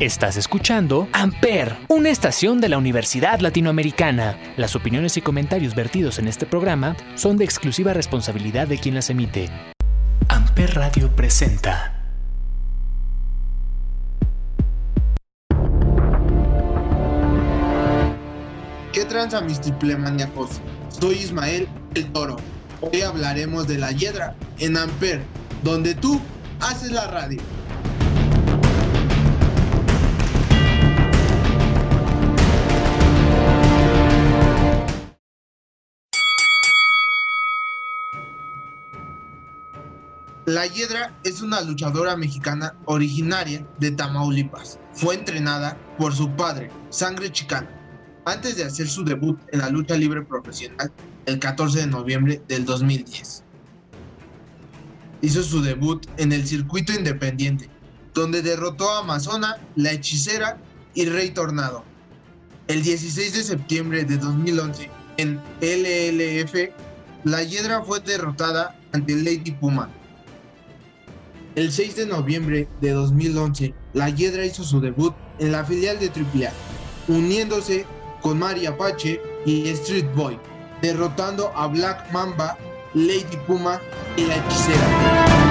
Estás escuchando Amper, una estación de la Universidad Latinoamericana. Las opiniones y comentarios vertidos en este programa son de exclusiva responsabilidad de quien las emite. Amper Radio presenta. ¿Qué tranza mis triplemaniacos? Soy Ismael el Toro. Hoy hablaremos de la hiedra en Amper, donde tú haces la radio. La Hiedra es una luchadora mexicana originaria de Tamaulipas. Fue entrenada por su padre, Sangre Chicana, antes de hacer su debut en la lucha libre profesional el 14 de noviembre del 2010. Hizo su debut en el circuito independiente, donde derrotó a Amazona, La Hechicera y Rey Tornado. El 16 de septiembre de 2011, en LLF, la Hiedra fue derrotada ante Lady Puma el 6 de noviembre de 2011, La Hiedra hizo su debut en la filial de AAA, uniéndose con Mari Apache y Street Boy, derrotando a Black Mamba, Lady Puma y la hechicera.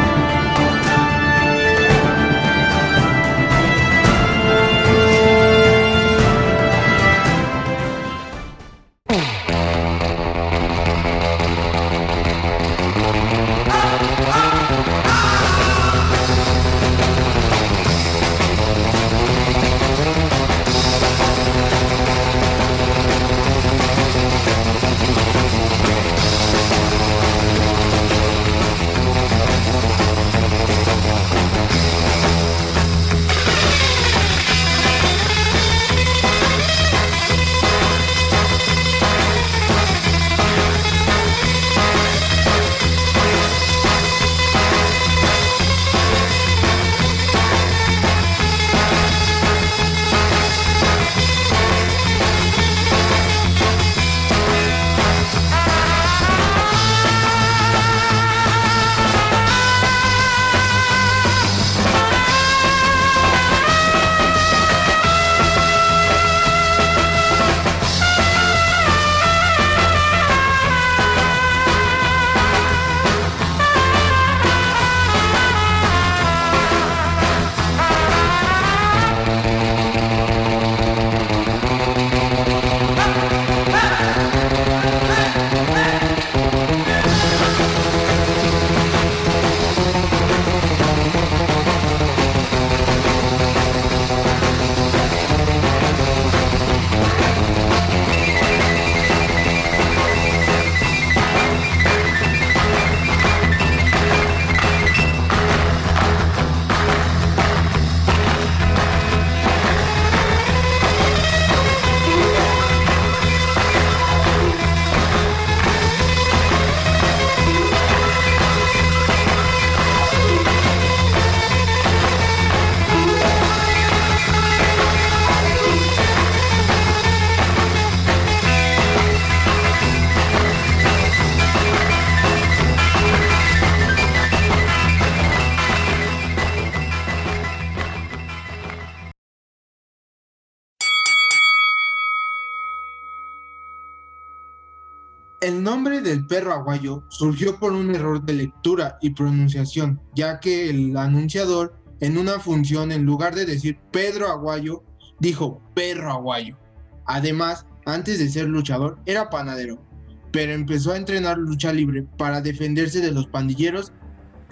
El nombre del perro aguayo surgió por un error de lectura y pronunciación, ya que el anunciador en una función en lugar de decir Pedro Aguayo, dijo perro aguayo. Además, antes de ser luchador, era panadero, pero empezó a entrenar lucha libre para defenderse de los pandilleros.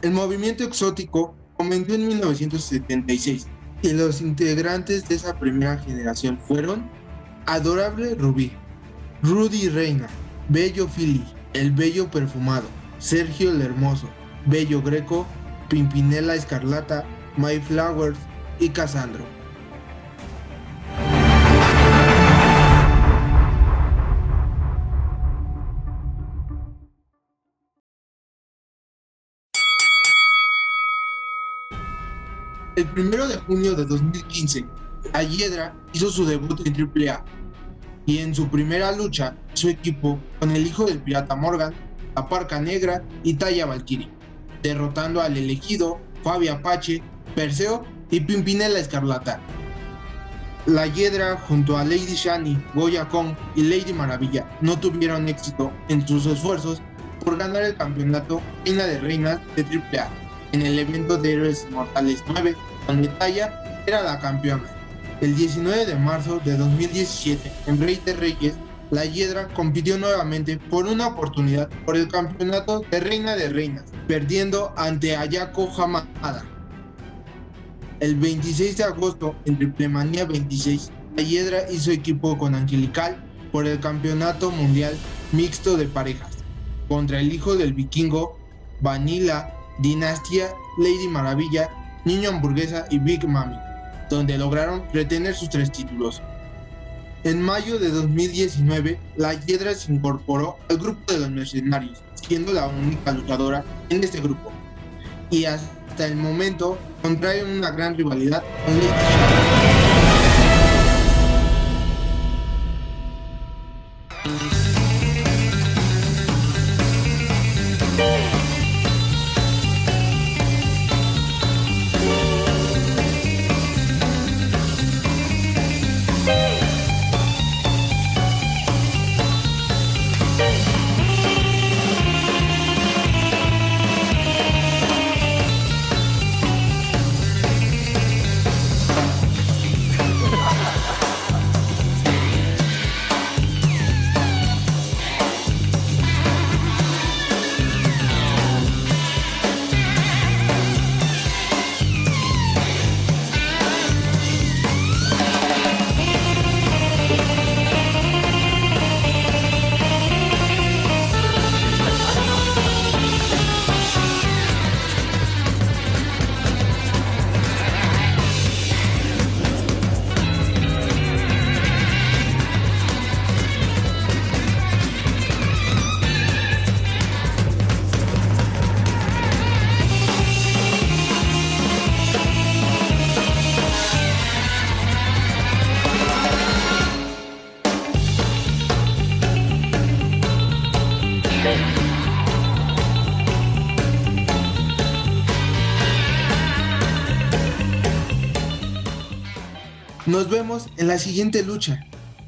El movimiento exótico comenzó en 1976 y los integrantes de esa primera generación fueron Adorable Rubí, Rudy Reina, Bello Philly, El Bello Perfumado, Sergio el Hermoso, Bello Greco, Pimpinela Escarlata, My Flowers y Casandro. El primero de junio de 2015, la Hiedra hizo su debut en AAA y en su primera lucha su equipo con el hijo del pirata Morgan, la Parca Negra y Taya Valkyrie, derrotando al elegido, Fabio Apache, Perseo y Pimpinela Escarlata. La Hiedra junto a Lady Shani, Goya Kong y Lady Maravilla no tuvieron éxito en sus esfuerzos por ganar el campeonato Reina de Reinas de AAA en el evento de Héroes Mortales 9, donde Taya era la campeona. El 19 de marzo de 2017, en Rey de Reyes, la Hiedra compitió nuevamente por una oportunidad por el campeonato de Reina de Reinas, perdiendo ante Ayako Hamada. El 26 de agosto, en Triplemanía 26, la Hiedra hizo equipo con Angelical por el campeonato mundial mixto de parejas, contra el hijo del vikingo, Vanilla, Dinastía, Lady Maravilla, Niño Hamburguesa y Big Mami, donde lograron retener sus tres títulos. En mayo de 2019, la Hiedra se incorporó al grupo de los mercenarios, siendo la única luchadora en este grupo. Y hasta el momento contrae una gran rivalidad con Nos vemos en la siguiente lucha,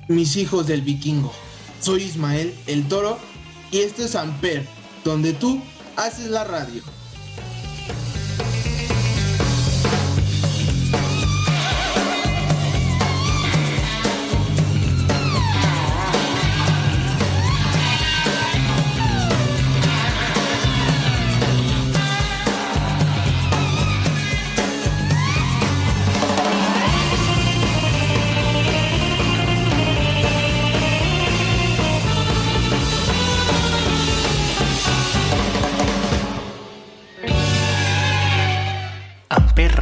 mis hijos del vikingo. Soy Ismael el Toro y esto es Amper, donde tú haces la radio.